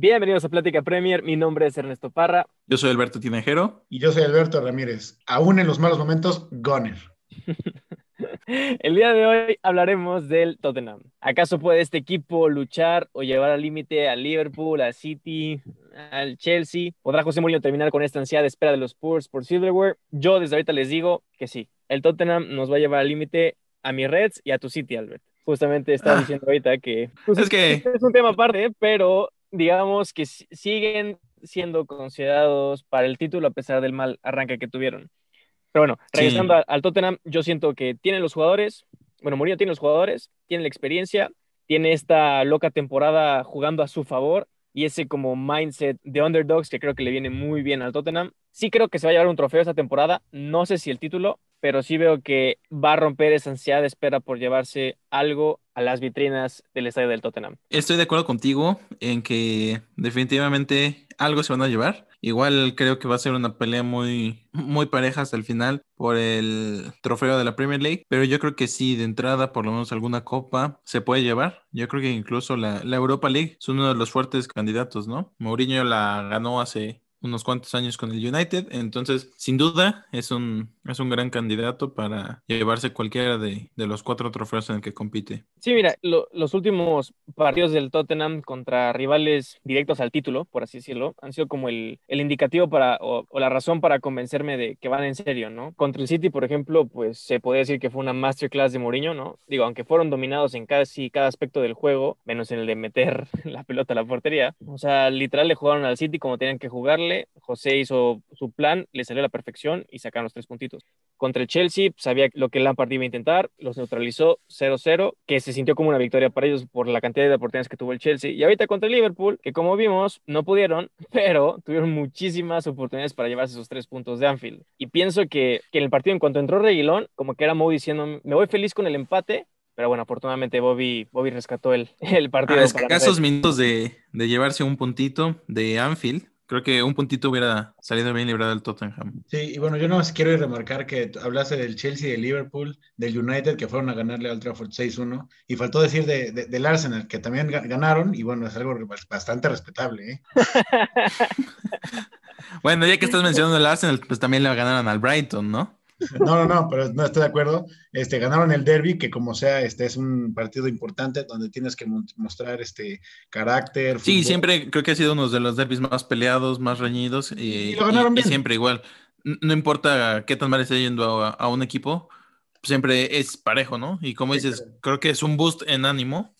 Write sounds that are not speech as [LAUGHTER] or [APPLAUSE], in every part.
Bienvenidos a Plática Premier. Mi nombre es Ernesto Parra. Yo soy Alberto Tinejero. Y yo soy Alberto Ramírez. Aún en los malos momentos, Goner. [LAUGHS] El día de hoy hablaremos del Tottenham. ¿Acaso puede este equipo luchar o llevar al límite al Liverpool, al City, al Chelsea? ¿Podrá José Mourinho terminar con esta ansiada espera de los Spurs por Silverware? Yo desde ahorita les digo que sí. El Tottenham nos va a llevar al límite a mi Reds y a tu City, Albert. Justamente estaba ah. diciendo ahorita que, pues, es que es un tema aparte, pero digamos que siguen siendo considerados para el título a pesar del mal arranque que tuvieron. Pero bueno, regresando al Tottenham, yo siento que tienen los jugadores, bueno, Mourinho tiene los jugadores, tiene la experiencia, tiene esta loca temporada jugando a su favor y ese como mindset de underdogs que creo que le viene muy bien al Tottenham. Sí creo que se va a llevar un trofeo esta temporada, no sé si el título, pero sí veo que va a romper esa ansiedad de espera por llevarse algo a las vitrinas del estadio del Tottenham. Estoy de acuerdo contigo en que definitivamente algo se van a llevar. Igual creo que va a ser una pelea muy, muy pareja hasta el final por el trofeo de la Premier League, pero yo creo que sí, de entrada, por lo menos alguna copa se puede llevar. Yo creo que incluso la, la Europa League es uno de los fuertes candidatos, ¿no? Mourinho la ganó hace unos cuantos años con el United. Entonces, sin duda, es un, es un gran candidato para llevarse cualquiera de, los cuatro trofeos en el que compite. Sí, mira, los últimos partidos del Tottenham contra rivales directos al título, por así decirlo, han sido como el, indicativo para, o, la razón para convencerme de que van en serio, ¿no? Contra el City, por ejemplo, pues se puede decir que fue una masterclass de Mourinho, ¿no? Digo, aunque fueron dominados en casi cada aspecto del juego, menos en el de meter [LAUGHS] la pelota a la portería. O sea, literal le jugaron al City como tenían que jugarle José hizo su plan, le salió a la perfección y sacaron los tres puntitos. Contra el Chelsea, sabía lo que Lampard iba a intentar, los neutralizó 0-0, que se sintió como una victoria para ellos por la cantidad de oportunidades que tuvo el Chelsea. Y ahorita contra el Liverpool, que como vimos, no pudieron, [LAUGHS] pero tuvieron muchísimas oportunidades para llevarse esos tres puntos de Anfield. Y pienso que, que en el partido, en cuanto entró Reguilón, como que era Mo diciendo, me voy feliz con el empate, pero bueno, afortunadamente Bobby, Bobby rescató el, [LAUGHS] el partido. A escasos minutos de, de, llevarse un puntito de Anfield, Creo que un puntito hubiera salido bien librado el Tottenham. Sí, y bueno, yo no más quiero remarcar que hablaste del Chelsea, del Liverpool, del United, que fueron a ganarle al Trafford 6-1, y faltó decir de, del Arsenal, que también ganaron, y bueno, es algo bastante respetable. ¿eh? [LAUGHS] [LAUGHS] bueno, ya que estás mencionando el Arsenal, pues también le ganaron al Brighton, ¿no? No, no, no, pero no estoy de acuerdo. Este, ganaron el derby, que como sea, este es un partido importante donde tienes que mostrar este carácter. Sí, siempre creo que ha sido uno de los derbis más peleados, más reñidos y, siempre igual. No importa qué tan mal esté yendo a, un equipo, siempre es parejo, ¿no? Y como dices, creo que es un boost en ánimo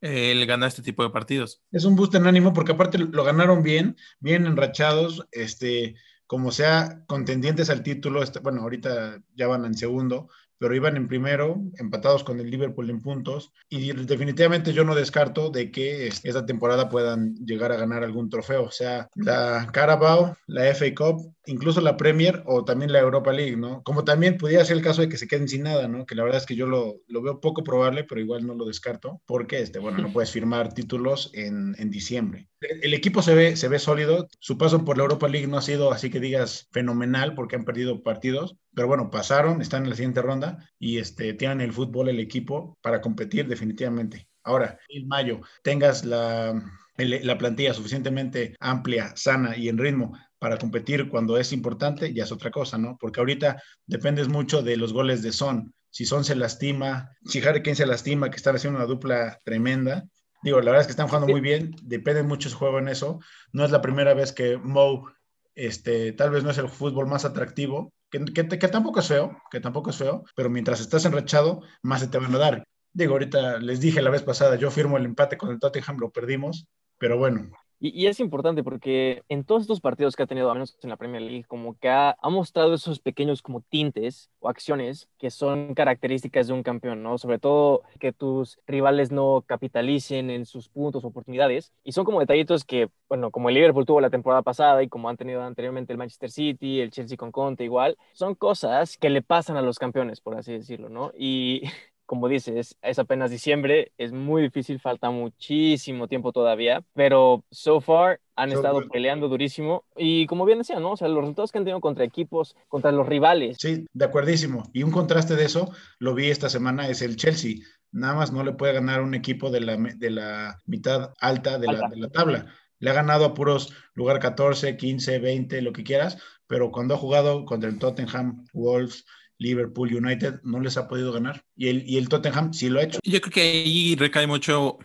el ganar este tipo de partidos. Es un boost en ánimo porque aparte lo ganaron bien, bien enrachados, este como sea contendientes al título, bueno, ahorita ya van en segundo, pero iban en primero, empatados con el Liverpool en puntos, y definitivamente yo no descarto de que esta temporada puedan llegar a ganar algún trofeo, o sea, la Carabao, la FA Cup, incluso la Premier o también la Europa League, ¿no? Como también pudiera ser el caso de que se queden sin nada, ¿no? Que la verdad es que yo lo, lo veo poco probable, pero igual no lo descarto, porque, este, bueno, no puedes firmar títulos en, en diciembre. El equipo se ve, se ve sólido, su paso por la Europa League no ha sido así que digas fenomenal porque han perdido partidos, pero bueno, pasaron, están en la siguiente ronda y este, tienen el fútbol, el equipo para competir definitivamente. Ahora, en mayo tengas la, la plantilla suficientemente amplia, sana y en ritmo para competir cuando es importante, ya es otra cosa, ¿no? Porque ahorita dependes mucho de los goles de Son. Si Son se lastima, si Harry Kane se lastima, que están haciendo una dupla tremenda, Digo, la verdad es que están jugando muy bien, depende mucho su juego en eso. No es la primera vez que Mo, este, tal vez no es el fútbol más atractivo, que, que, tampoco es feo, que tampoco es feo, pero mientras estás enrachado, más se te van a dar. Digo, ahorita les dije la vez pasada, yo firmo el empate con el Tottenham, lo perdimos, pero bueno, y, es importante porque en todos estos partidos que ha tenido, al menos en la Premier League, como que ha, mostrado esos pequeños como tintes o acciones que son características de un campeón, ¿no? Sobre todo que tus rivales no capitalicen en sus puntos oportunidades. Y son como detallitos que, bueno, como el Liverpool tuvo la temporada pasada y como han tenido anteriormente el Manchester City, el Chelsea con Conte igual, son cosas que le pasan a los campeones, por así decirlo, ¿no? Y [LAUGHS] como dices, es apenas diciembre, es muy difícil, falta muchísimo tiempo todavía, pero so far han estado peleando durísimo y como bien decía, ¿no? O sea, los resultados que han tenido contra equipos, contra los rivales. Sí, de acuerdísimo. Y un contraste de eso, lo vi esta semana, es el Chelsea. Nada más no le puede ganar un equipo de la, de la mitad alta de, La, de la tabla Le ha ganado a puros lugar 14, 15, 20, lo que quieras, pero cuando ha jugado contra el Tottenham, Wolves, Liverpool, United, no les ha podido ganar. Y el, y el Tottenham sí lo ha hecho. Yo creo que ahí recae mucho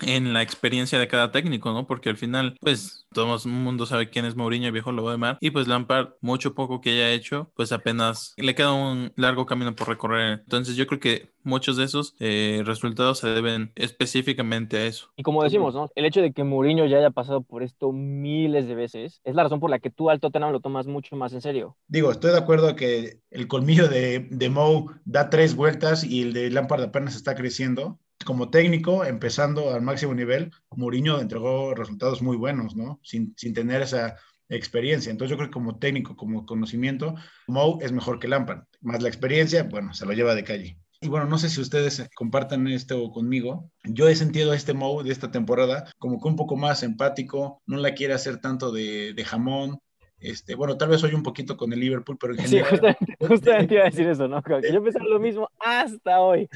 en la experiencia de cada técnico, ¿no? Porque al final, pues, todo el mundo sabe quién es Mourinho, viejo lobo de mar, y pues Lampard, mucho poco que haya hecho, pues apenas le queda un largo camino por recorrer. Entonces yo creo que muchos de esos eh, resultados se deben específicamente a eso. Y como decimos, ¿no? El hecho de que Mourinho ya haya pasado por esto miles de veces es la razón por la que tú al Tottenham lo tomas mucho más en serio. Digo, estoy de acuerdo que el colmillo de, de Mou da tres vueltas y el de Lampard apenas está creciendo, como técnico, empezando al máximo nivel, Mourinho entregó resultados muy buenos, ¿no? Sin, sin tener esa experiencia. Entonces yo creo que como técnico, como conocimiento, Mou es mejor que Lampard. Más la experiencia, bueno, se lo lleva de calle. Y bueno, no sé si ustedes compartan esto conmigo. Yo he sentido a este Mou de esta temporada como que un poco más empático, no la quiere hacer tanto de, de jamón, este, bueno, tal vez soy un poquito con el Liverpool, pero en general. Sí, justamente, justamente iba a decir eso, ¿no? Yo pensaba lo mismo hasta hoy.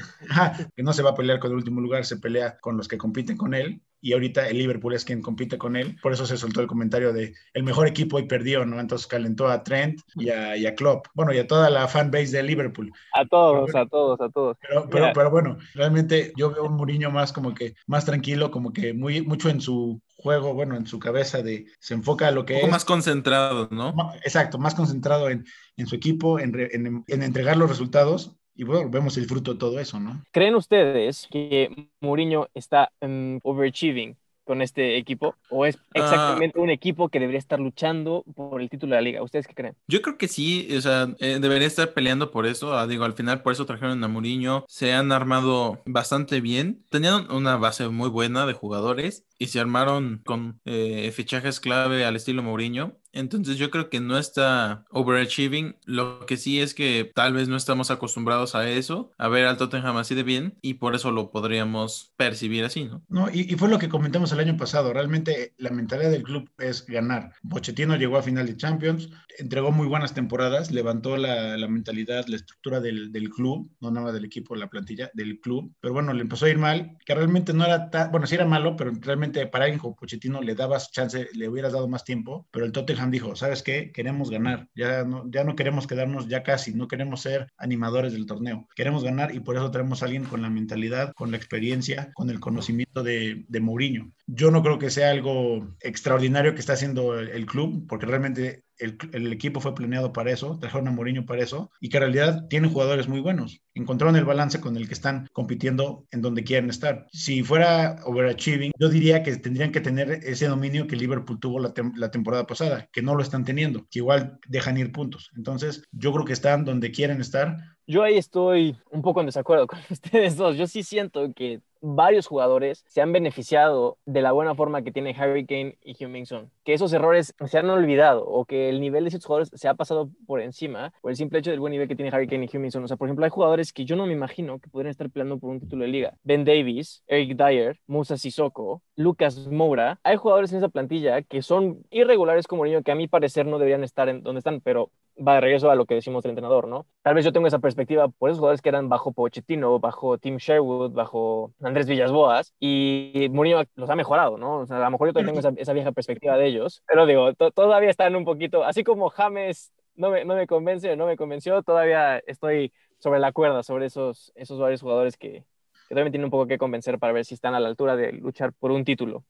que no se va a pelear con el último lugar, se pelea con los que compiten con él y ahorita el Liverpool es quien compite con él. Por eso se soltó el comentario de el mejor equipo y perdió, ¿no? Entonces calentó a Trent y a, y a Klopp. Bueno, y a toda la fanbase de Liverpool. A todos, a todos, a todos. Pero, pero, pero, bueno, realmente yo veo un Mourinho más como que más tranquilo, como que muy mucho en su juego, bueno, en su cabeza de se enfoca a lo que un poco más concentrado, ¿no? Exacto, más concentrado en, en su equipo, en, en, en entregar los resultados y bueno, vemos el fruto de todo eso, ¿no? ¿Creen ustedes que Mourinho está um, overachieving con este equipo? ¿O es exactamente uh, un equipo que debería estar luchando por el título de la liga? ¿Ustedes qué creen? Yo creo que sí, o sea, eh, debería estar peleando por eso. Ah, digo, al final por eso trajeron a Mourinho. Se han armado bastante bien. Tenían una base muy buena de jugadores y se armaron con eh, fichajes clave al estilo Mourinho. Entonces yo creo que no está overachieving. Lo que sí es que tal vez no estamos acostumbrados a eso, a ver al Tottenham así de bien, y por eso lo podríamos percibir así, ¿no? No, y, y fue lo que comentamos el año pasado. Realmente la mentalidad del club es ganar. Pochettino llegó a final de Champions, entregó muy buenas temporadas, levantó la, la mentalidad, la estructura del, del, club, no nada del equipo, la plantilla del club. Pero bueno, le empezó a ir mal, que realmente no era tan, bueno, sí era malo, pero realmente para alguien como Pochettino le dabas chance, le hubieras dado más tiempo, pero el Tottenham dijo, ¿sabes qué? Queremos ganar, ya no, queremos quedarnos ya casi, no queremos ser animadores del torneo, queremos ganar y por eso tenemos a alguien con la mentalidad, con la experiencia, con el conocimiento de, de Mourinho. Yo no creo que sea algo extraordinario que está haciendo el, club, porque realmente el, equipo fue planeado para eso, trajeron a Mourinho para eso, y que en realidad tienen jugadores muy buenos. Encontraron el balance con el que están compitiendo en donde quieren estar. Si fuera overachieving, yo diría que tendrían que tener ese dominio que Liverpool tuvo la, la temporada pasada, que no lo están teniendo, que igual dejan ir puntos. Entonces, yo creo que están donde quieren estar. Yo ahí estoy un poco en desacuerdo [LAUGHS] con ustedes dos. Yo sí siento que varios jugadores se han beneficiado de la buena forma que tiene Harry Kane y Hummingson. Que esos errores se han olvidado o que el nivel de esos jugadores se ha pasado por encima por el simple hecho del buen nivel que tiene Harry Kane y Hummingson. O sea, por ejemplo, hay jugadores que yo no me imagino que podrían estar peleando por un título de liga. Ben Davis, Eric Dyer, Musa Sissoko, Lucas Moura. Hay jugadores en esa plantilla que son irregulares como niño que a mi parecer no deberían estar en donde están, pero va de regreso a lo que decimos del entrenador, ¿no? Tal vez yo tengo esa perspectiva por esos jugadores que eran bajo Pochettino, bajo Tim Sherwood, bajo Andrés Villas-Boas, y Mourinho los ha mejorado, ¿no? O sea, a lo mejor yo también tengo esa, esa vieja perspectiva de ellos, pero digo, todavía están un poquito, así como James no me, no me convence, no me convenció, todavía estoy sobre la cuerda, sobre esos, esos varios jugadores que, que todavía me tienen un poco que convencer para ver si están a la altura de luchar por un título.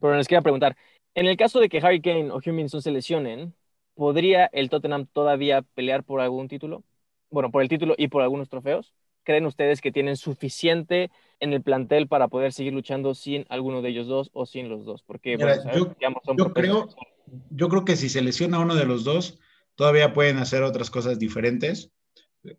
Pero les quería preguntar, en el caso de que Harry Kane o Huminson se lesionen, ¿podría el Tottenham todavía pelear por algún título? Bueno, por el título y por algunos trofeos. ¿Creen ustedes que tienen suficiente en el plantel para poder seguir luchando sin alguno de ellos dos o sin los dos? Porque Mira, bueno, yo, yo creo, yo creo que si se lesiona uno de los dos, todavía pueden hacer otras cosas diferentes.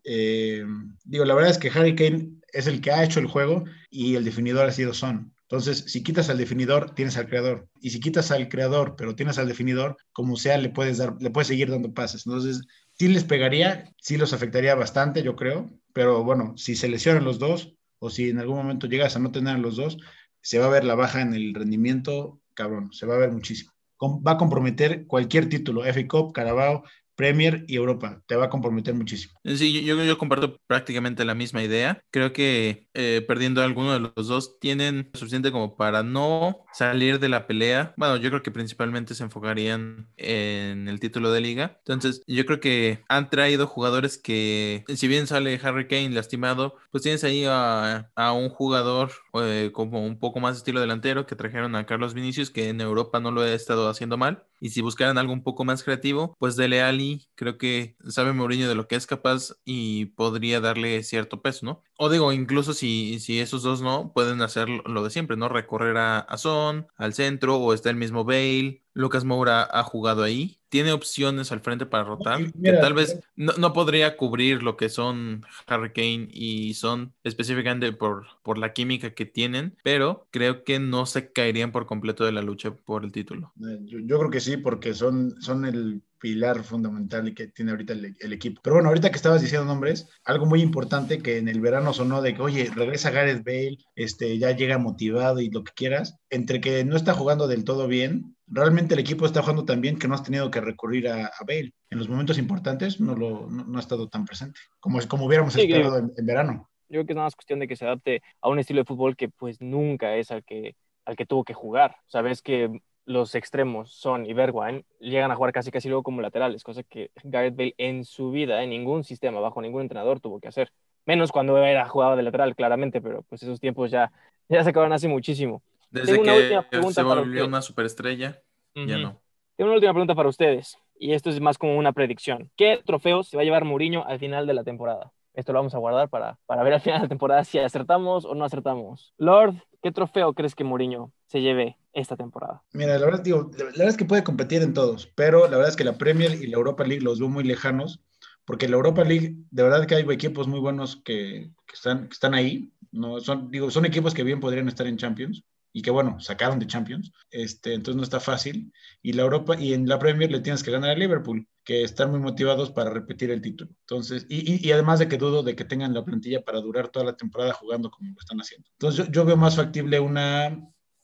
Eh, digo, la verdad es que Harry Kane es el que ha hecho el juego y el definidor ha sido Son. Entonces, si quitas al definidor, tienes al creador. Y si quitas al creador, pero tienes al definidor, como sea, le puedes dar, le puedes seguir dando pases. Entonces, sí les pegaría, sí los afectaría bastante, yo creo. Pero bueno, si se lesionan los dos, o si en algún momento llegas a no tener los dos, se va a ver la baja en el rendimiento, cabrón, se va a ver muchísimo. Va a comprometer cualquier título, FA Carabao, Premier y Europa. Te va a comprometer muchísimo. Sí, yo, comparto prácticamente la misma idea. Creo que eh, perdiendo alguno de los dos tienen suficiente como para no salir de la pelea. Bueno, yo creo que principalmente se enfocarían en el título de liga. Entonces, yo creo que han traído jugadores que, si bien sale Harry Kane lastimado, pues tienes ahí a, a un jugador eh, como un poco más estilo delantero que trajeron a Carlos Vinicius, que en Europa no lo he estado haciendo mal. Y si buscaran algo un poco más creativo, pues Dele Ali, creo que sabe Mourinho de lo que es capaz y podría darle cierto peso, ¿no? O digo, incluso si, si esos dos no, pueden hacer lo de siempre, ¿no? Recorrer a, a Son, al centro, o está el mismo Bale. Lucas Moura ha jugado ahí. Tiene opciones al frente para rotar. que tal vez no, no, podría cubrir lo que son Harry Kane y Son específicamente por, por la química que tienen, pero creo que no se caerían por completo de la lucha por el título. Yo, yo creo que sí, porque son, son el pilar fundamental que tiene ahorita el, el, equipo. Pero bueno, ahorita que estabas diciendo nombres, algo muy importante que en el verano sonó de que, oye, regresa Gareth Bale, este, ya llega motivado y lo que quieras, entre que no está jugando del todo bien, realmente el equipo está jugando tan bien que no has tenido que recurrir a, a Bale. En los momentos importantes no, lo, no, no, ha estado tan presente, como, como hubiéramos sí, esperado en, en verano. Yo creo que es nada más cuestión de que se adapte a un estilo de fútbol que pues nunca es al que, al que tuvo que jugar. Sabes que los extremos, Son y Bergwijn, llegan a jugar casi casi luego como laterales, cosa que Gareth Bale en su vida, en ningún sistema, bajo ningún entrenador, tuvo que hacer. Menos cuando era jugador de lateral, claramente, pero pues esos tiempos ya, [LAUGHS] ya se acabaron hace muchísimo. Desde que se volvió una superestrella, uh -huh. ya no. Tengo una última pregunta para ustedes, y esto es más como una predicción. ¿Qué trofeo se va a llevar Mourinho al final de la temporada? Esto lo vamos a guardar para, para ver al final de la temporada si acertamos o no acertamos. Lord, ¿qué trofeo crees que Mourinho se lleve esta temporada? Mira, la verdad, digo, la verdad es que puede competir en todos, pero la verdad es que la Premier y la Europa League los veo muy lejanos, porque la Europa League, de verdad que hay equipos muy buenos que, que están, que están ahí, no son, digo, son equipos que bien podrían estar en Champions y que bueno, sacaron de Champions, este, entonces no está fácil. Y la Europa y en la Premier le tienes que ganar a Liverpool, que están muy motivados para repetir el título. Entonces, y, y, y, además de que dudo de que tengan la plantilla para durar toda la temporada jugando como lo están haciendo. Entonces, yo, yo veo más factible una,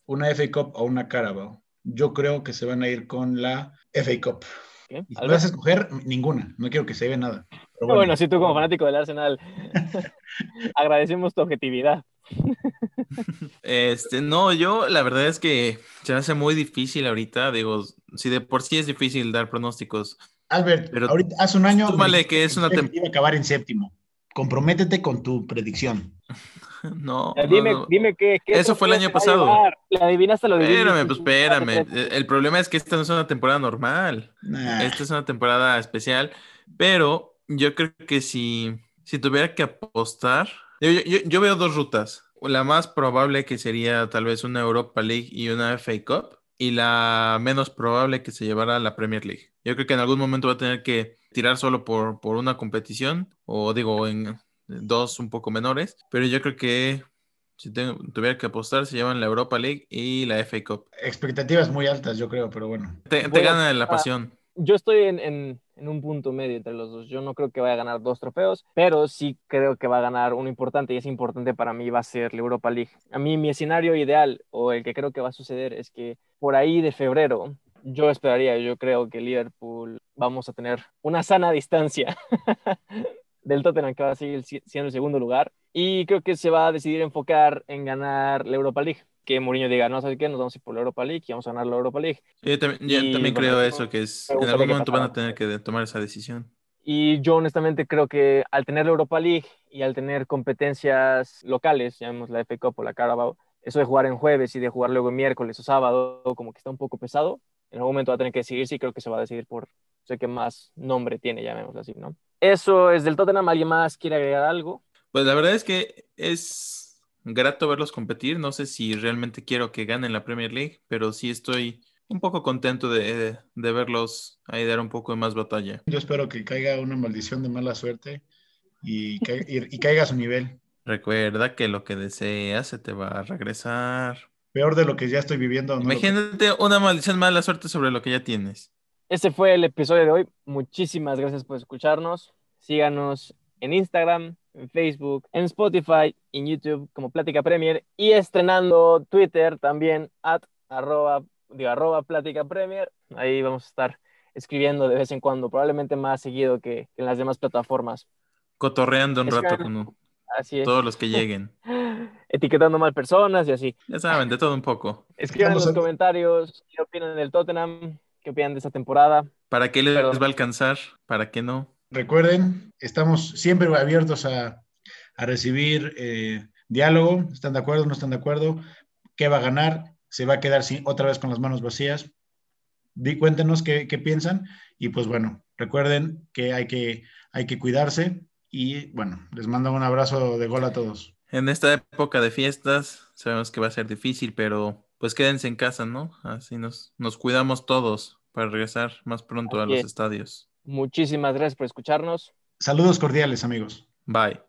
una FA Cup o una Carabao. Yo creo que se van a ir con la FA Cup. ¿Qué? Y si vas a escoger ninguna, no quiero que se vea nada. Pero bueno, bueno, si tú como fanático del Arsenal, [LAUGHS] agradecemos tu objetividad. [LAUGHS] Este, no, yo la verdad es que se me hace muy difícil ahorita, digo, si de por sí es difícil dar pronósticos. Albert, pero ahorita hace un año súmale que es una temporada acabar en séptimo. Comprométete con tu predicción. [LAUGHS] No, dime, no, no. dime qué, qué Eso fue el año pasado. La adivinaste lo Espérame, pues espérame. El problema es que esta no es una temporada normal. Nah. Esta es una temporada especial. Pero yo creo que si, si tuviera que apostar, yo, yo, yo veo dos rutas. La más probable que sería tal vez una Europa League y una FA Cup. Y la menos probable que se llevara la Premier League. Yo creo que en algún momento va a tener que tirar solo por, por una competición. O digo, en dos un poco menores. Pero yo creo que si tengo, tuviera que apostar, se llevan la Europa League y la FA Cup. Expectativas muy altas, yo creo, pero bueno. Te, te bueno, gana la pasión. Uh, yo estoy en, en, en, un punto medio entre los dos. Yo no creo que vaya a ganar dos trofeos, pero sí creo que va a ganar uno importante y es importante para mí va a ser la Europa League. A mí mi escenario ideal o el que creo que va a suceder es que por ahí de febrero yo esperaría, yo creo que Liverpool vamos a tener una sana distancia [LAUGHS] del Tottenham que va a seguir siendo el segundo lugar y creo que se va a decidir enfocar en ganar la Europa League que Mourinho diga, no, ¿sabes qué? Nos vamos a ir por la Europa League y vamos a ganar la Europa League. Yo también, yo también y, creo bueno, eso, que es, en algún momento van a tener que tomar esa decisión. Y yo honestamente creo que al tener la Europa League y al tener competencias locales, llamemos la FA Cup o la Carabao, eso de jugar en jueves y de jugar luego en miércoles o sábado, como que está un poco pesado, en algún momento va a tener que decidir, sí creo que se va a decidir por sé que más nombre tiene, llamémoslo así, ¿no? Eso es del Tottenham, ¿alguien más quiere agregar algo? Pues la verdad es que es grato verlos competir. No sé si realmente quiero que ganen la Premier League, pero sí estoy un poco contento de, de, verlos ahí dar un poco de más batalla. Yo espero que caiga una maldición de mala suerte y, ca y, y caiga a su nivel. Recuerda que lo que deseas se te va a regresar. Peor de lo que ya estoy viviendo. ¿no? Imagínate una maldición mala suerte sobre lo que ya tienes. Ese fue el episodio de hoy. Muchísimas gracias por escucharnos. Síganos en Instagram, en Facebook, en Spotify, en YouTube como Plática Premier y estrenando Twitter también at arroba, digo, arroba Plática Premier. Ahí vamos a estar escribiendo de vez en cuando, probablemente más seguido que en las demás plataformas. Cotorreando un rato con así es. todos los que lleguen. [LAUGHS] Etiquetando mal personas y así. Ya saben, de todo un poco. Escriban en los comentarios qué opinan del Tottenham, qué opinan de esta temporada. ¿Para qué les va a alcanzar? ¿Para qué no? Recuerden, estamos siempre abiertos a, recibir eh, diálogo. ¿Están de acuerdo? ¿No están de acuerdo? ¿Qué va a ganar? ¿Se va a quedar sin, otra vez con las manos vacías? Di, cuéntenos qué, qué piensan. Y pues bueno, recuerden que hay que, hay que cuidarse. Y bueno, les mando un abrazo de gol a todos. En esta época de fiestas, sabemos que va a ser difícil, pero pues quédense en casa, ¿no? Así nos, nos cuidamos todos para regresar más pronto a los estadios. Muchísimas gracias por escucharnos. Saludos cordiales, amigos. Bye.